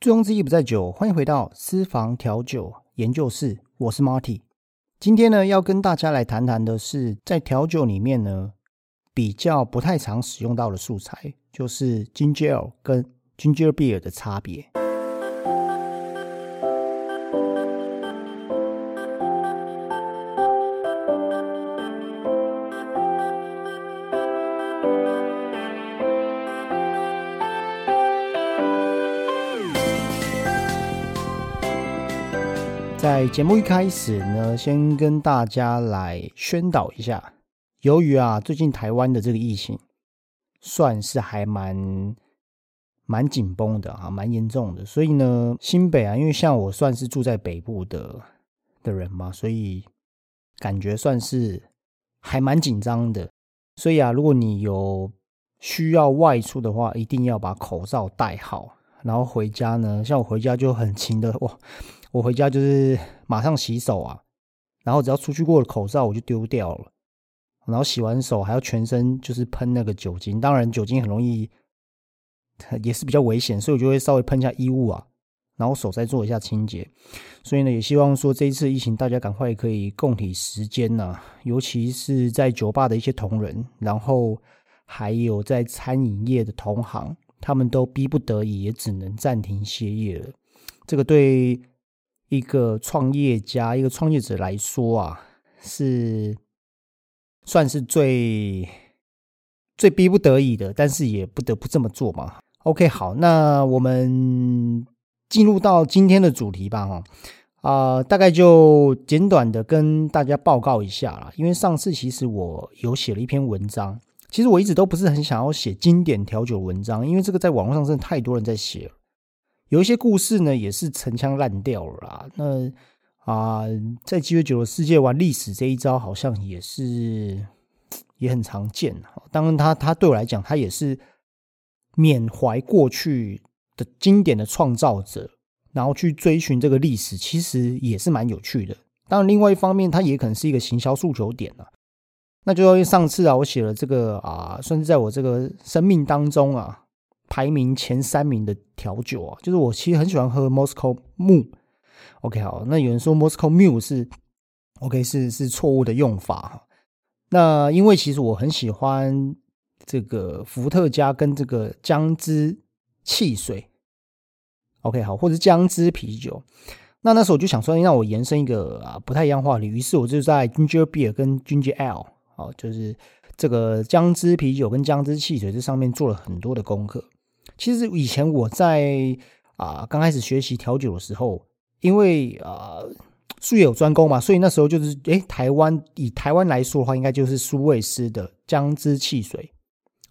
醉翁之意不在酒，欢迎回到私房调酒研究室，我是 Marty。今天呢，要跟大家来谈谈的是，在调酒里面呢，比较不太常使用到的素材，就是 Ginger 跟 Ginger Beer 的差别。在节目一开始呢，先跟大家来宣导一下。由于啊，最近台湾的这个疫情算是还蛮蛮紧绷的啊，蛮严重的。所以呢，新北啊，因为像我算是住在北部的的人嘛，所以感觉算是还蛮紧张的。所以啊，如果你有需要外出的话，一定要把口罩戴好。然后回家呢，像我回家就很勤的哇。我回家就是马上洗手啊，然后只要出去过了口罩我就丢掉了，然后洗完手还要全身就是喷那个酒精，当然酒精很容易也是比较危险，所以我就会稍微喷一下衣物啊，然后手再做一下清洁。所以呢，也希望说这一次疫情大家赶快可以共体时间呐，尤其是在酒吧的一些同仁，然后还有在餐饮业的同行，他们都逼不得已也只能暂停歇业了。这个对。一个创业家，一个创业者来说啊，是算是最最逼不得已的，但是也不得不这么做嘛。OK，好，那我们进入到今天的主题吧，哈啊，大概就简短的跟大家报告一下啦。因为上次其实我有写了一篇文章，其实我一直都不是很想要写经典调酒文章，因为这个在网络上真的太多人在写了。有一些故事呢，也是陈腔滥调了啦。那啊，在鸡尾酒的世界玩历史这一招，好像也是也很常见。当然，他他对我来讲，他也是缅怀过去的经典的创造者，然后去追寻这个历史，其实也是蛮有趣的。当然，另外一方面，它也可能是一个行销诉求点了。那就因为上次啊，我写了这个啊，算是在我这个生命当中啊。排名前三名的调酒啊，就是我其实很喜欢喝 Moscow Mule。OK，好，那有人说 Moscow Mule 是 OK 是是错误的用法哈。那因为其实我很喜欢这个伏特加跟这个姜汁汽水。OK，好，或者姜汁啤酒。那那时候我就想说，让我延伸一个啊不太一样话题，于是我就在 Ginger Beer 跟 Ginger Ale，好，就是这个姜汁啤酒跟姜汁汽水这上面做了很多的功课。其实以前我在啊刚开始学习调酒的时候，因为啊术业有专攻嘛，所以那时候就是诶台湾以台湾来说的话，应该就是苏味斯的姜汁汽水，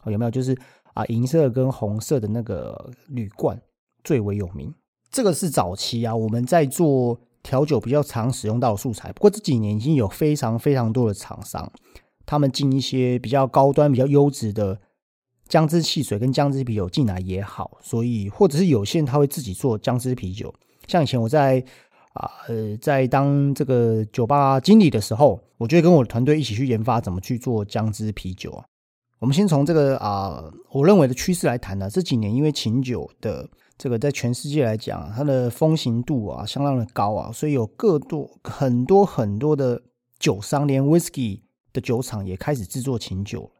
有没有？就是啊银色跟红色的那个铝罐最为有名。这个是早期啊我们在做调酒比较常使用到的素材。不过这几年已经有非常非常多的厂商，他们进一些比较高端、比较优质的。姜汁汽水跟姜汁啤酒进来也好，所以或者是有些人他会自己做姜汁啤酒。像以前我在啊呃在当这个酒吧经理的时候，我就会跟我的团队一起去研发怎么去做姜汁啤酒啊。我们先从这个啊我认为的趋势来谈呢。这几年因为琴酒的这个在全世界来讲，它的风行度啊相当的高啊，所以有各多很多很多的酒商，连 whisky 的酒厂也开始制作琴酒。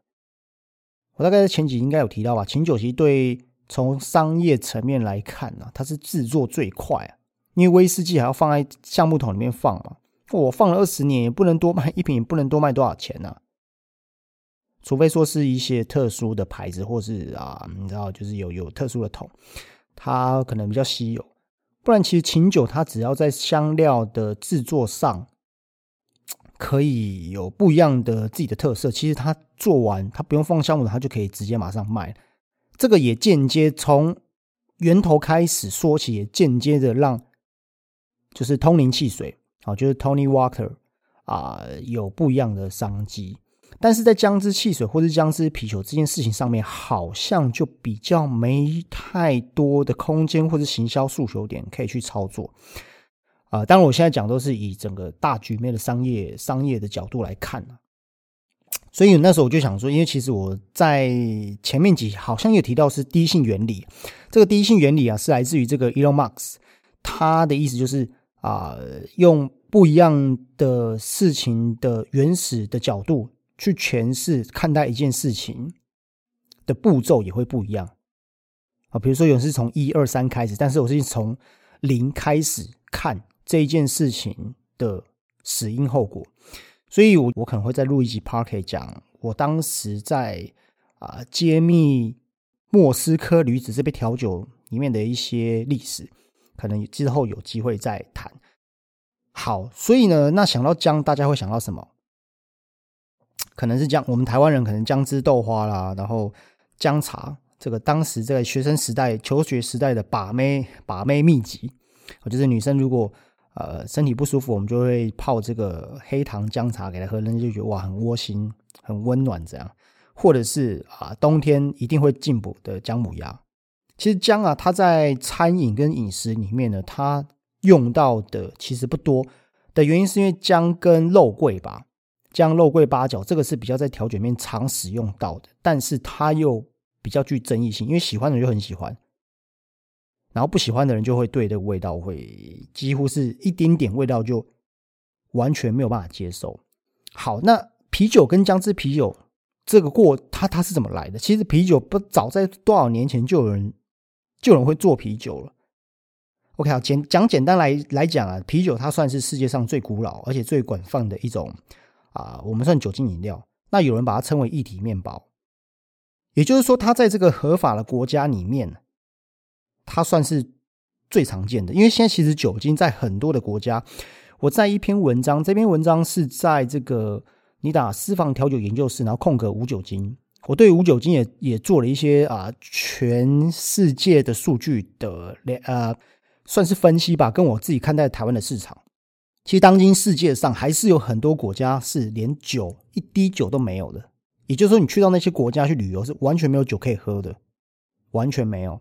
我大概在前几应该有提到吧，琴酒其实对从商业层面来看呢，它是制作最快啊，因为威士忌还要放在橡木桶里面放嘛，我放了二十年也不能多卖一瓶，也不能多卖多少钱呢？除非说是一些特殊的牌子，或是啊，你知道，就是有有特殊的桶，它可能比较稀有，不然其实琴酒它只要在香料的制作上。可以有不一样的自己的特色。其实它做完，它不用放橡木他，就可以直接马上卖。这个也间接从源头开始说起，也间接的让就是通灵汽水，好，就是 Tony Walker 啊，有不一样的商机。但是在姜汁汽水或者姜汁啤酒这件事情上面，好像就比较没太多的空间或者行销诉求点可以去操作。啊，当然，我现在讲都是以整个大局面的商业商业的角度来看所以那时候我就想说，因为其实我在前面几好像有提到是第一性原理，这个第一性原理啊是来自于这个 Elon Musk，他的意思就是啊，用不一样的事情的原始的角度去诠释看待一件事情的步骤也会不一样啊。比如说有人是从一二三开始，但是我是从零开始看这一件事情的死因后果。所以，我我可能会再录一集 p a r k e 讲我当时在啊揭秘莫斯科女子这杯调酒里面的一些历史，可能之后有机会再谈。好，所以呢，那想到姜，大家会想到什么？可能是姜，我们台湾人可能姜汁豆花啦，然后姜茶，这个当时在学生时代、求学时代的把妹把妹秘籍，就是女生如果。呃，身体不舒服，我们就会泡这个黑糖姜茶给他喝，人家就觉得哇，很窝心，很温暖这样。或者是啊，冬天一定会进补的姜母鸭。其实姜啊，它在餐饮跟饮食里面呢，它用到的其实不多的原因，是因为姜跟肉桂吧，姜、肉桂、八角，这个是比较在调酒面常使用到的，但是它又比较具争议性，因为喜欢的人就很喜欢。然后不喜欢的人就会对这个味道会几乎是一丁点味道就完全没有办法接受。好，那啤酒跟姜汁啤酒这个过它它是怎么来的？其实啤酒不早在多少年前就有人就有人会做啤酒了。OK 好，简讲简单来来讲啊，啤酒它算是世界上最古老而且最广泛的一种啊，我们算酒精饮料。那有人把它称为一体面包，也就是说，它在这个合法的国家里面。它算是最常见的，因为现在其实酒精在很多的国家。我在一篇文章，这篇文章是在这个你打私房调酒研究室，然后空格无酒精。我对无酒精也也做了一些啊，全世界的数据的呃，算是分析吧。跟我自己看待台湾的市场，其实当今世界上还是有很多国家是连酒一滴酒都没有的。也就是说，你去到那些国家去旅游，是完全没有酒可以喝的，完全没有。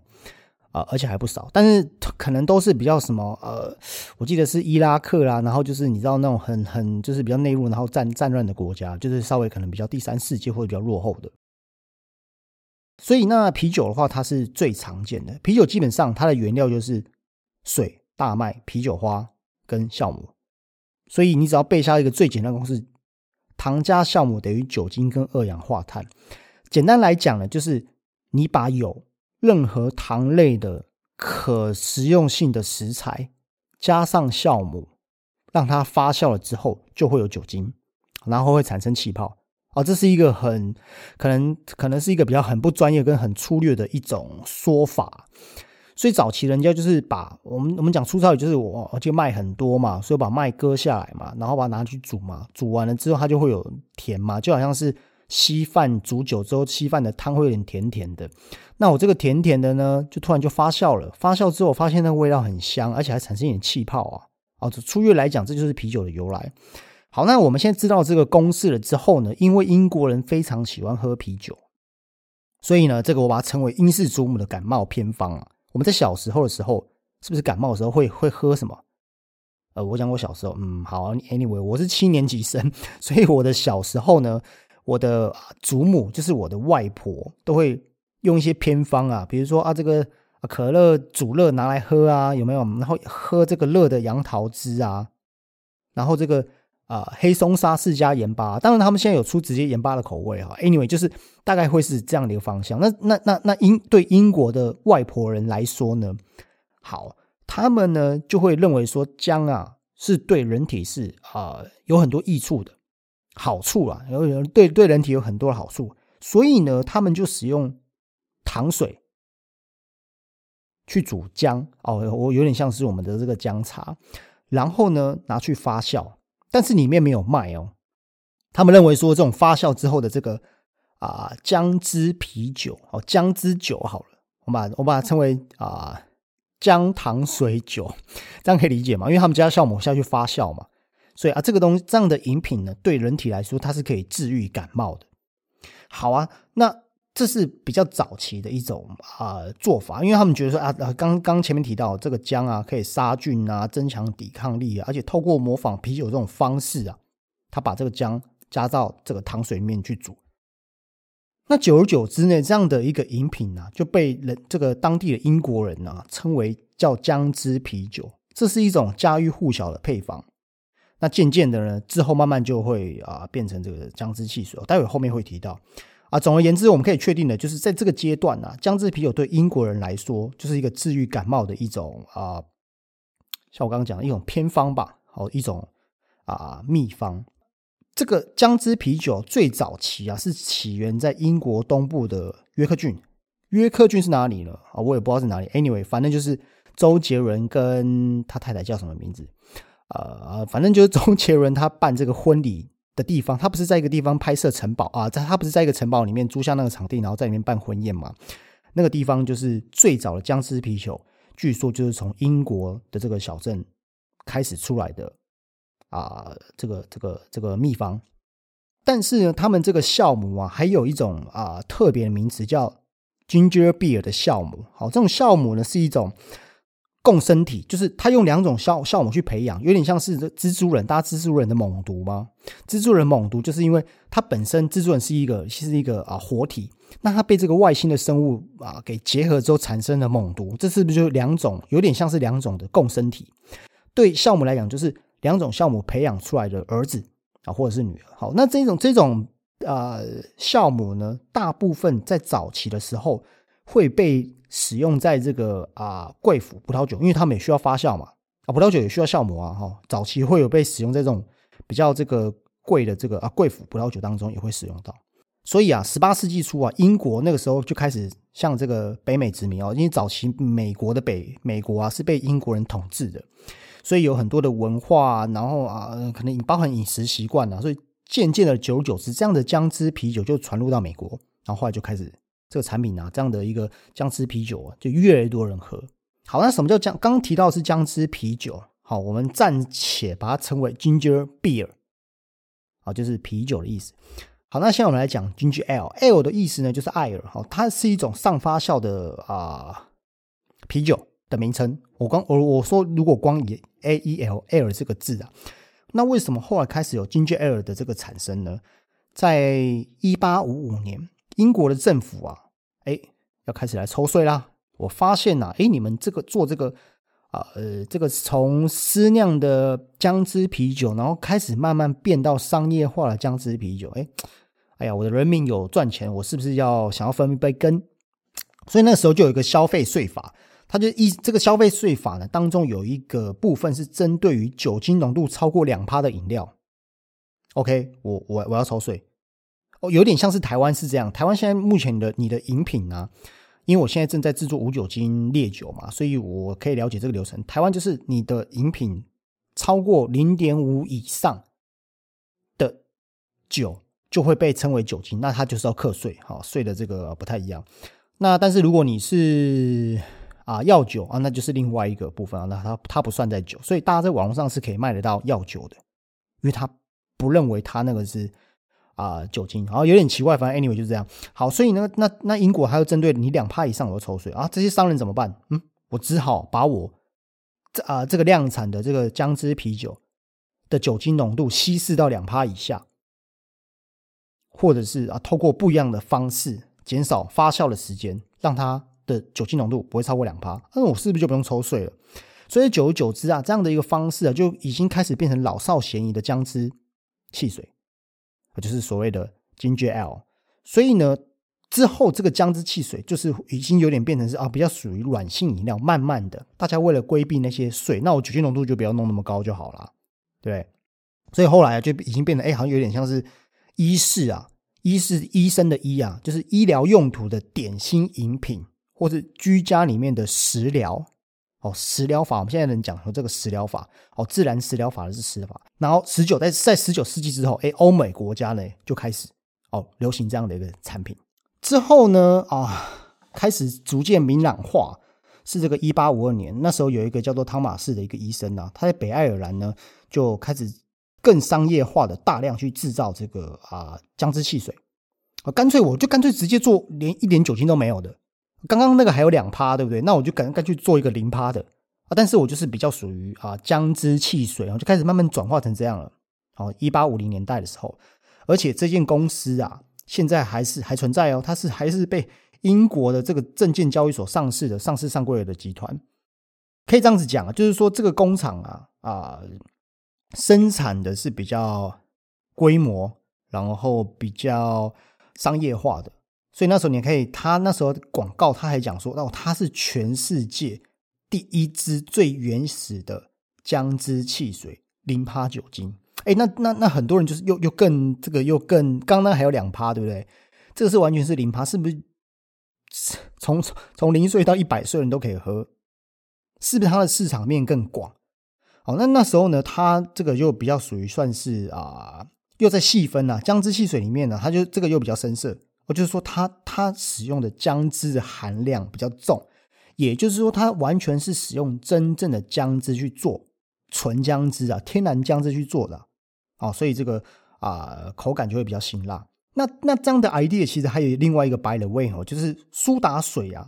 啊，而且还不少，但是可能都是比较什么呃，我记得是伊拉克啦，然后就是你知道那种很很就是比较内陆，然后战战乱的国家，就是稍微可能比较第三世界或者比较落后的。所以那啤酒的话，它是最常见的。啤酒基本上它的原料就是水、大麦、啤酒花跟酵母。所以你只要背下一个最简单公式：糖加酵母等于酒精跟二氧化碳。简单来讲呢，就是你把有任何糖类的可食用性的食材，加上酵母，让它发酵了之后，就会有酒精，然后会产生气泡。哦，这是一个很可能可能是一个比较很不专业跟很粗略的一种说法。所以早期人家就是把我们我们讲粗糙，就是我就麦很多嘛，所以把麦割下来嘛，然后把它拿去煮嘛，煮完了之后它就会有甜嘛，就好像是。稀饭煮酒之后，稀饭的汤会有点甜甜的。那我这个甜甜的呢，就突然就发酵了。发酵之后，发现那个味道很香，而且还产生一点气泡啊！哦，粗略来讲，这就是啤酒的由来。好，那我们现在知道这个公式了之后呢，因为英国人非常喜欢喝啤酒，所以呢，这个我把它称为英式祖母的感冒偏方啊。我们在小时候的时候，是不是感冒的时候会会喝什么？呃，我讲我小时候，嗯，好，anyway，我是七年级生，所以我的小时候呢。我的祖母就是我的外婆，都会用一些偏方啊，比如说啊，这个可乐煮热拿来喝啊，有没有？然后喝这个热的杨桃汁啊，然后这个啊黑松沙士加盐巴，当然他们现在有出直接盐巴的口味哈。Anyway，就是大概会是这样的一个方向。那那那那英对英国的外婆人来说呢，好，他们呢就会认为说姜啊是对人体是啊有很多益处的。好处啊，有有对对人体有很多的好处，所以呢，他们就使用糖水去煮姜哦，我有点像是我们的这个姜茶，然后呢拿去发酵，但是里面没有麦哦。他们认为说这种发酵之后的这个啊姜汁啤酒哦，姜汁酒好了，我把我把它称为啊姜糖水酒，这样可以理解吗？因为他们加酵母下去发酵嘛。所以啊，这个东西这样的饮品呢，对人体来说，它是可以治愈感冒的。好啊，那这是比较早期的一种啊做法，因为他们觉得说啊，刚刚前面提到这个姜啊，可以杀菌啊，增强抵抗力啊，而且透过模仿啤酒这种方式啊，他把这个姜加到这个糖水里面去煮。那久而久之呢，这样的一个饮品呢，就被人这个当地的英国人呢称为叫姜汁啤酒。这是一种家喻户晓的配方。那渐渐的呢，之后慢慢就会啊变成这个姜汁汽水。待会后面会提到啊。总而言之，我们可以确定的就是在这个阶段呢，姜汁啤酒对英国人来说就是一个治愈感冒的一种啊，像我刚刚讲的一种偏方吧，好一种啊秘方。这个姜汁啤酒最早期啊，是起源在英国东部的约克郡。约克郡是哪里呢？啊，我也不知道是哪里。Anyway，反正就是周杰伦跟他太太叫什么名字？呃，反正就是周杰伦他办这个婚礼的地方，他不是在一个地方拍摄城堡啊，在他不是在一个城堡里面租下那个场地，然后在里面办婚宴嘛？那个地方就是最早的僵尸啤酒，据说就是从英国的这个小镇开始出来的。啊，这个这个这个秘方，但是呢，他们这个酵母啊，还有一种啊特别的名词叫 ginger beer 的酵母。好，这种酵母呢是一种共生体，就是它用两种酵酵母去培养，有点像是蜘蛛人，大家蜘蛛人的猛毒吗？蜘蛛人猛毒就是因为它本身蜘蛛人是一个是一个啊活体，那它被这个外星的生物啊给结合之后产生了猛毒，这是不是就两种有点像是两种的共生体？对酵母来讲，就是。两种酵母培养出来的儿子啊，或者是女儿。好，那这种这种呃酵母呢，大部分在早期的时候会被使用在这个啊贵腐葡萄酒，因为他们也需要发酵嘛。啊，葡萄酒也需要酵母啊。哈，早期会有被使用在这种比较这个贵的这个啊贵腐葡萄酒当中也会使用到。所以啊，十八世纪初啊，英国那个时候就开始向这个北美殖民哦，因为早期美国的北美国啊是被英国人统治的。所以有很多的文化，然后啊，可能包含饮食习惯啊，所以渐渐的久而久之，这样的姜汁啤酒就传入到美国，然后后来就开始这个产品啊，这样的一个姜汁啤酒啊，就越来越多人喝。好，那什么叫姜？刚提到是姜汁啤酒，好，我们暂且把它称为 ginger beer，好，就是啤酒的意思。好，那现在我们来讲 ginger ale，ale 的意思呢，就是艾尔，好，它是一种上发酵的啊啤酒。的名称，我光我我说，如果光以 A E L L 这个字啊，那为什么后来开始有 Ginger Ale 的这个产生呢？在一八五五年，英国的政府啊，哎，要开始来抽税啦。我发现呐，哎，你们这个做这个啊，呃，这个从私酿的姜汁啤酒，然后开始慢慢变到商业化的姜汁啤酒，哎，哎呀，我的人民有赚钱，我是不是要想要分一杯羹？所以那时候就有一个消费税法。它就一这个消费税法呢，当中有一个部分是针对于酒精浓度超过两趴的饮料。OK，我我我要抽税哦，有点像是台湾是这样。台湾现在目前的你的饮品呢，因为我现在正在制作无酒精烈酒嘛，所以我可以了解这个流程。台湾就是你的饮品超过零点五以上的酒就会被称为酒精，那它就是要课税，哈，税的这个不太一样。那但是如果你是啊，药酒啊，那就是另外一个部分啊，那它它不算在酒，所以大家在网络上是可以卖得到药酒的，因为他不认为它那个是啊酒精，然后有点奇怪，反正 anyway 就是这样。好，所以呢，那那英国还要针对你两趴以上有抽税啊，这些商人怎么办？嗯，我只好把我这啊这个量产的这个姜汁啤酒的酒精浓度稀释到两趴以下，或者是啊透过不一样的方式减少发酵的时间，让它。的酒精浓度不会超过两趴，那我是不是就不用抽税了？所以久而久之啊，这样的一个方式啊，就已经开始变成老少咸宜的姜汁汽水，就是所谓的 GGL，。所以呢，之后这个姜汁汽水就是已经有点变成是啊，比较属于软性饮料。慢慢的，大家为了规避那些税，那我酒精浓度就不要弄那么高就好了，对。所以后来就已经变得哎，好像有点像是医事啊，医是医生的医啊，就是医疗用途的点心饮品。或是居家里面的食疗，哦，食疗法，我们现在能讲说这个食疗法，哦，自然食疗法的是食疗法。然后十九在在十九世纪之后，哎，欧美国家呢就开始哦流行这样的一个产品。之后呢，啊，开始逐渐明朗化，是这个一八五二年，那时候有一个叫做汤马士的一个医生啊，他在北爱尔兰呢就开始更商业化的大量去制造这个啊姜汁汽水，啊，干脆我就干脆直接做连一点酒精都没有的。刚刚那个还有两趴，对不对？那我就赶快去做一个零趴的啊！但是我就是比较属于啊姜汁汽水，然后就开始慢慢转化成这样了。好，一八五零年代的时候，而且这间公司啊，现在还是还存在哦，它是还是被英国的这个证券交易所上市的上市上柜的集团，可以这样子讲啊，就是说这个工厂啊啊，生产的是比较规模，然后比较商业化的，所以那时候你可以，他那时候广告他还讲说，哦，它是全世界第一支最原始的姜汁汽水，零趴酒精。哎，那那那很多人就是又又更这个又更，刚刚还有两趴，对不对？这个是完全是零趴，是不是？从从零岁到一百岁人都可以喝，是不是它的市场面更广？好，那那时候呢，它这个又比较属于算是啊，又在细分啊，姜汁汽水里面呢，它就这个又比较深色。我就是说，它它使用的姜汁的含量比较重，也就是说，它完全是使用真正的姜汁去做纯姜汁啊，天然姜汁去做的。哦，所以这个啊口感就会比较辛辣。那那这样的 idea 其实还有另外一个 by the way 哦，就是苏打水啊，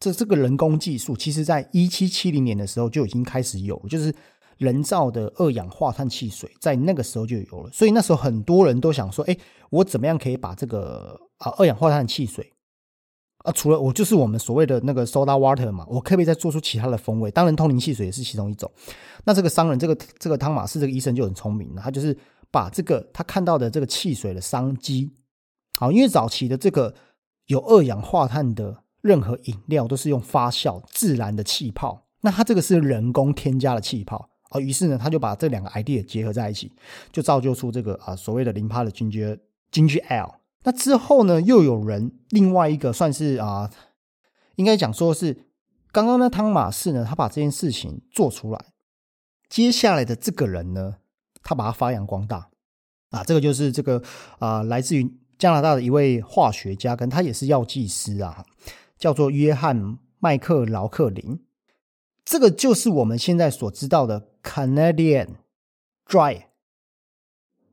这这个人工技术，其实在一七七零年的时候就已经开始有，就是人造的二氧化碳汽水，在那个时候就有了。所以那时候很多人都想说，哎，我怎么样可以把这个啊二氧化碳汽水啊，除了我就是我们所谓的那个 soda water 嘛，我可不可以再做出其他的风味？当然，通灵汽水也是其中一种。那这个商人，这个这个汤马士这个医生就很聪明，他就是把这个他看到的这个汽水的商机，好，因为早期的这个有二氧化碳的任何饮料都是用发酵自然的气泡，那它这个是人工添加的气泡啊，于是呢，他就把这两个 idea 结合在一起，就造就出这个啊所谓的零趴的 ginger ginger ale。那之后呢，又有人另外一个算是啊，应该讲说是刚刚那汤马士呢，他把这件事情做出来。接下来的这个人呢，他把它发扬光大啊，这个就是这个啊，来自于加拿大的一位化学家，跟他也是药剂师啊，叫做约翰麦克劳克林。这个就是我们现在所知道的 Canadian Dry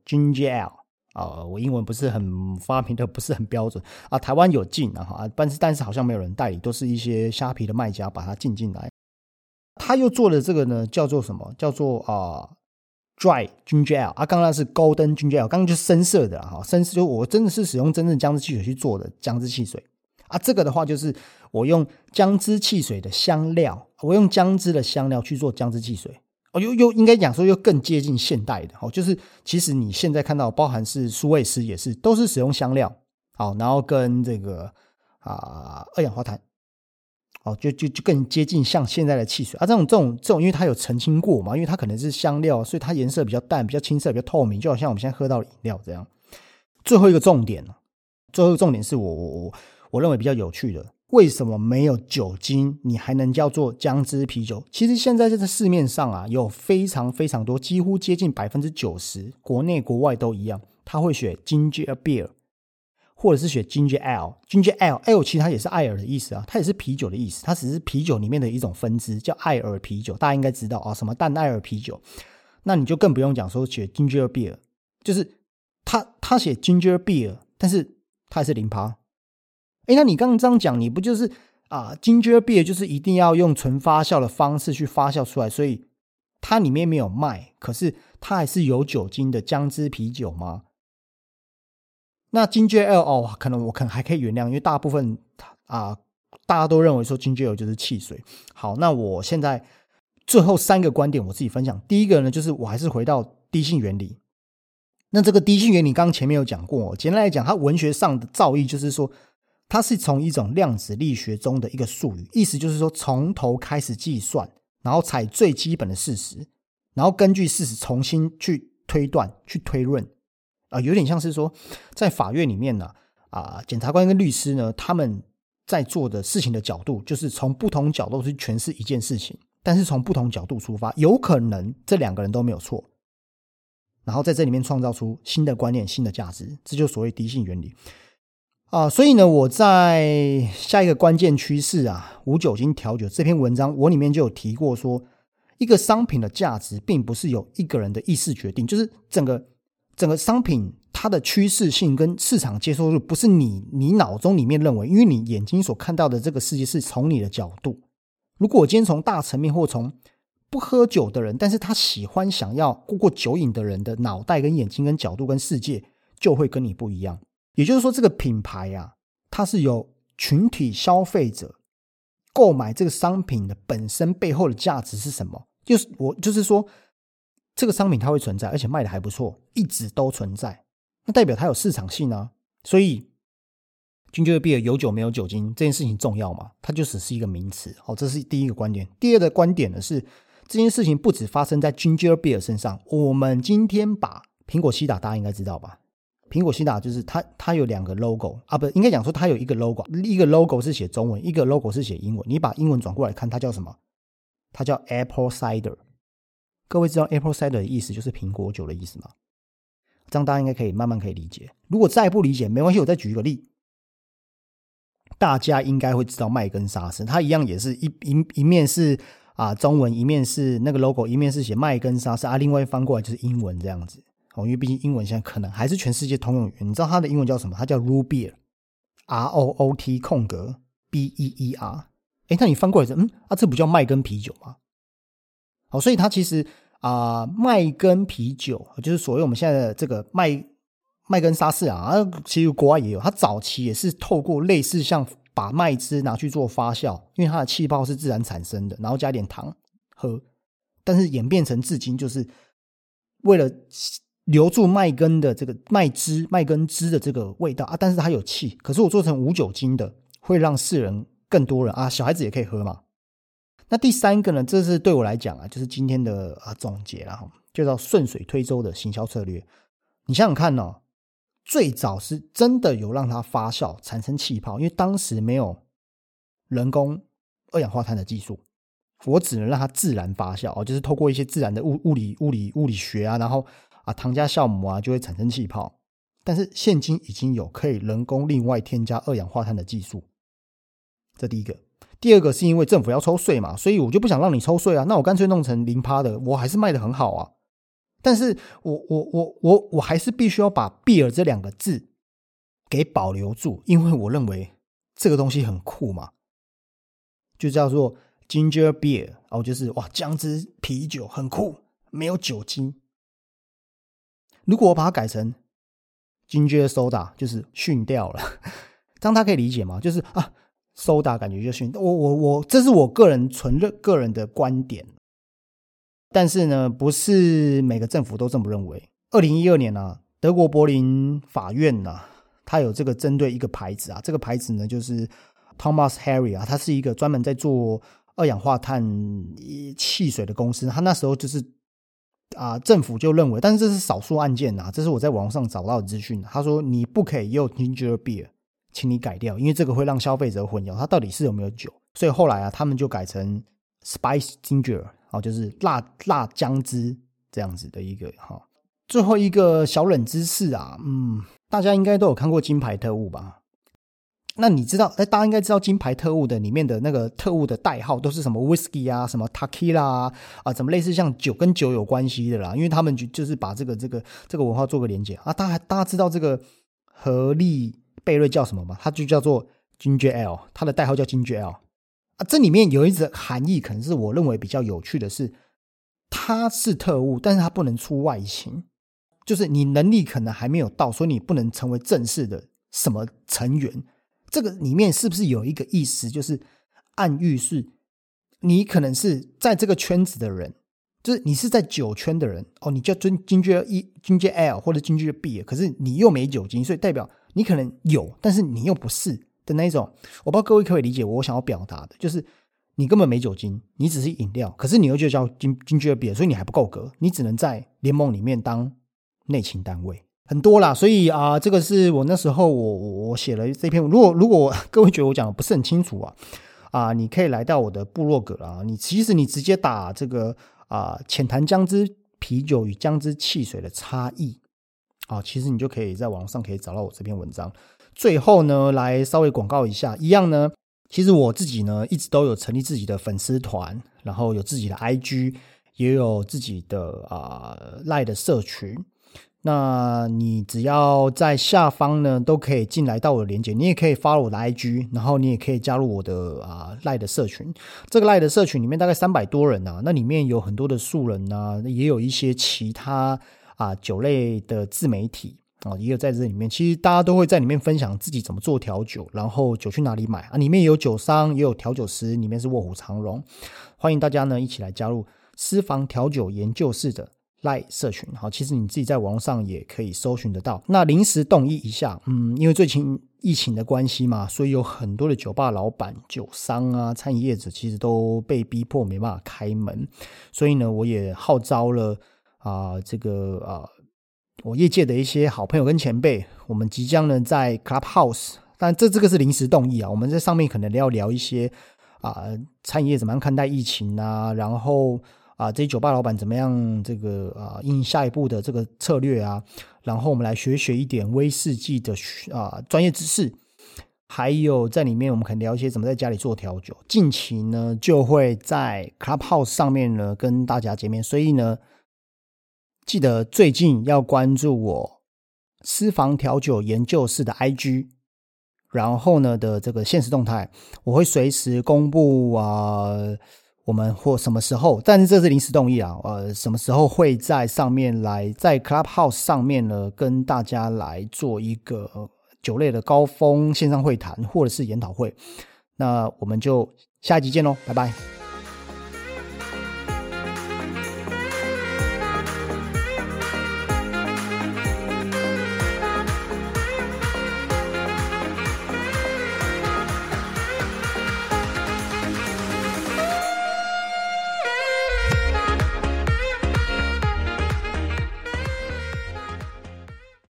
Ginger Ale 啊，我英文不是很发明的不是很标准啊，台湾有进啊哈，但是但是好像没有人代理，都是一些虾皮的卖家把它进进来。他又做了这个呢，叫做什么？叫做啊，dry ginger ale 啊，刚刚是 golden ginger ale，刚刚就是深色的哈，深色就我真的是使用真正姜汁汽水去做的姜汁汽水啊。这个的话就是我用姜汁汽水的香料，我用姜汁的香料去做姜汁汽水，哦，又又应该讲说又更接近现代的哦，就是其实你现在看到，包含是苏味斯也是，都是使用香料，好，然后跟这个啊二氧化碳。哦，就就就更接近像现在的汽水啊，这种这种这种，因为它有澄清过嘛，因为它可能是香料，所以它颜色比较淡，比较青色，比较透明，就好像我们现在喝到饮料这样。最后一个重点最后一个重点是我我我我认为比较有趣的，为什么没有酒精，你还能叫做姜汁啤酒？其实现在在这市面上啊，有非常非常多，几乎接近百分之九十，国内国外都一样，他会选 ginger beer。或者是选 ginger ale，ginger ale，ale 其实它也是艾尔的意思啊，它也是啤酒的意思，它只是啤酒里面的一种分支，叫艾尔啤酒，大家应该知道啊，什么淡艾尔啤酒，那你就更不用讲说选 ginger beer，就是他他写 ginger beer，但是它也是零趴。哎，那你刚刚这样讲，你不就是啊 ginger beer 就是一定要用纯发酵的方式去发酵出来，所以它里面没有麦，可是它还是有酒精的姜汁啤酒吗？那 ginger L 哦，可能我可能还可以原谅，因为大部分啊，大家都认为说 ginger L 就是汽水。好，那我现在最后三个观点我自己分享。第一个呢，就是我还是回到低性原理。那这个低性原理，刚刚前面有讲过。简单来讲，它文学上的造诣就是说，它是从一种量子力学中的一个术语，意思就是说，从头开始计算，然后采最基本的事实，然后根据事实重新去推断、去推论。啊，有点像是说，在法院里面呢，啊，检察官跟律师呢，他们在做的事情的角度，就是从不同角度去诠释一件事情，但是从不同角度出发，有可能这两个人都没有错，然后在这里面创造出新的观念、新的价值，这就所谓敌性原理啊。所以呢，我在下一个关键趋势啊，无酒精调酒这篇文章，我里面就有提过说，一个商品的价值并不是由一个人的意识决定，就是整个。整个商品它的趋势性跟市场接受度，不是你你脑中里面认为，因为你眼睛所看到的这个世界是从你的角度。如果我今天从大层面，或从不喝酒的人，但是他喜欢想要过过酒瘾的人的脑袋跟眼睛跟角度跟世界就会跟你不一样。也就是说，这个品牌啊，它是有群体消费者购买这个商品的本身背后的价值是什么？就是我就是说，这个商品它会存在，而且卖的还不错，一直都存在，那代表它有市场性啊。所以，Ginger Beer 有酒没有酒精这件事情重要吗？它就只是一个名词。好，这是第一个观点。第二个观点呢是，这件事情不止发生在 Ginger Beer 身上。我们今天把苹果西打，大家应该知道吧？苹果西打就是它，它有两个 logo 啊，不应该讲说它有一个 logo，一个 logo 是写中文，一个 logo 是写英文。你把英文转过来看，它叫什么？它叫 Apple Cider。各位知道 Apple Cider 的意思就是苹果酒的意思吗？这样大家应该可以慢慢可以理解。如果再不理解，没关系，我再举一个例。大家应该会知道麦根沙士，它一样也是一一一面是啊中文，一面是那个 logo，一面是写麦根沙士啊，另外翻过来就是英文这样子。哦，因为毕竟英文现在可能还是全世界通用语。你知道它的英文叫什么？它叫 Root Beer，R O O T 空格 B E E R。哎，那你翻过来说，嗯啊，这不叫麦根啤酒吗？好，所以它其实。啊，麦根啤酒就是所谓我们现在的这个麦麦根沙士啊，其实国外也有。它早期也是透过类似像把麦汁拿去做发酵，因为它的气泡是自然产生的，然后加点糖喝。但是演变成至今，就是为了留住麦根的这个麦汁、麦根汁的这个味道啊。但是它有气，可是我做成无酒精的，会让世人更多人啊，小孩子也可以喝嘛。那第三个呢？这是对我来讲啊，就是今天的啊总结了哈，就叫顺水推舟的行销策略。你想想看哦，最早是真的有让它发酵产生气泡，因为当时没有人工二氧化碳的技术，我只能让它自然发酵哦，就是透过一些自然的物物理物理物理学啊，然后啊糖加酵母啊就会产生气泡。但是现今已经有可以人工另外添加二氧化碳的技术，这第一个。第二个是因为政府要抽税嘛，所以我就不想让你抽税啊，那我干脆弄成零趴的，我还是卖的很好啊。但是我我我我我还是必须要把 “beer” 这两个字给保留住，因为我认为这个东西很酷嘛，就叫做 “ginger beer”，哦，就是哇，姜汁啤酒很酷，没有酒精。如果我把它改成 “ginger soda”，就是训掉了，这样他可以理解吗？就是啊。收大感觉就训我我我，这是我个人纯个人的观点，但是呢，不是每个政府都这么认为。二零一二年呢，德国柏林法院呢，它有这个针对一个牌子啊，这个牌子呢就是 Thomas Harry 啊，它是一个专门在做二氧化碳汽水的公司。他那时候就是啊，政府就认为，但是这是少数案件呐，这是我在网上找到的资讯。他说你不可以用 ginger beer。请你改掉，因为这个会让消费者混淆，它到底是有没有酒。所以后来啊，他们就改成 spice ginger，哦，就是辣辣姜汁这样子的一个哈。最后一个小冷知识啊，嗯，大家应该都有看过《金牌特务》吧？那你知道，哎，大家应该知道《金牌特务》的里面的那个特务的代号都是什么 whisky 啊，什么 takila 啊，啊，怎么类似像酒跟酒有关系的啦？因为他们就就是把这个这个这个文化做个连接啊。大家大家知道这个合力。贝瑞叫什么吗？它就叫做 Ginger Ale，它的代号叫 Ginger L 啊。这里面有一则含义，可能是我认为比较有趣的是，他是特务，但是他不能出外勤，就是你能力可能还没有到，所以你不能成为正式的什么成员。这个里面是不是有一个意思，就是暗喻是，你可能是在这个圈子的人，就是你是在酒圈的人哦，你叫尊 Ginger 一 Ginger Ale 或者 Ginger B，可是你又没酒精，所以代表。你可能有，但是你又不是的那一种，我不知道各位可不可以理解我想要表达的，就是你根本没酒精，你只是饮料，可是你又就叫金金爵比，所以你还不够格，你只能在联盟里面当内勤单位，很多啦。所以啊，这个是我那时候我我写了这篇，如果如果各位觉得我讲的不是很清楚啊，啊，你可以来到我的部落格啊，你其实你直接打这个啊，浅谈姜汁啤酒与姜汁汽水的差异。啊，其实你就可以在网上可以找到我这篇文章。最后呢，来稍微广告一下，一样呢，其实我自己呢一直都有成立自己的粉丝团，然后有自己的 IG，也有自己的啊赖的社群。那你只要在下方呢，都可以进来到我的链接，你也可以发我的 IG，然后你也可以加入我的啊赖的社群。这个赖的社群里面大概三百多人啊，那里面有很多的素人啊，也有一些其他。啊，酒类的自媒体，啊，也有在这里面。其实大家都会在里面分享自己怎么做调酒，然后酒去哪里买啊？里面有酒商，也有调酒师，里面是卧虎藏龙。欢迎大家呢一起来加入私房调酒研究室的赖社群。好，其实你自己在网络上也可以搜寻得到。那临时动议一下，嗯，因为最近疫情的关系嘛，所以有很多的酒吧老板、酒商啊、餐饮业者其实都被逼迫没办法开门，所以呢，我也号召了啊，这个啊。我业界的一些好朋友跟前辈，我们即将呢在 Clubhouse，但这这个是临时动议啊。我们在上面可能要聊一些啊，餐饮业怎么样看待疫情啊，然后啊，这些酒吧老板怎么样这个啊，应下一步的这个策略啊，然后我们来学学一点威士忌的啊专业知识，还有在里面我们可能聊一些怎么在家里做调酒。近期呢就会在 Clubhouse 上面呢跟大家见面，所以呢。记得最近要关注我私房调酒研究室的 IG，然后呢的这个现实动态，我会随时公布啊，我们或什么时候，但是这是临时动议啊，呃，什么时候会在上面来，在 Clubhouse 上面呢，跟大家来做一个酒类的高峰线上会谈或者是研讨会，那我们就下一集见喽，拜拜。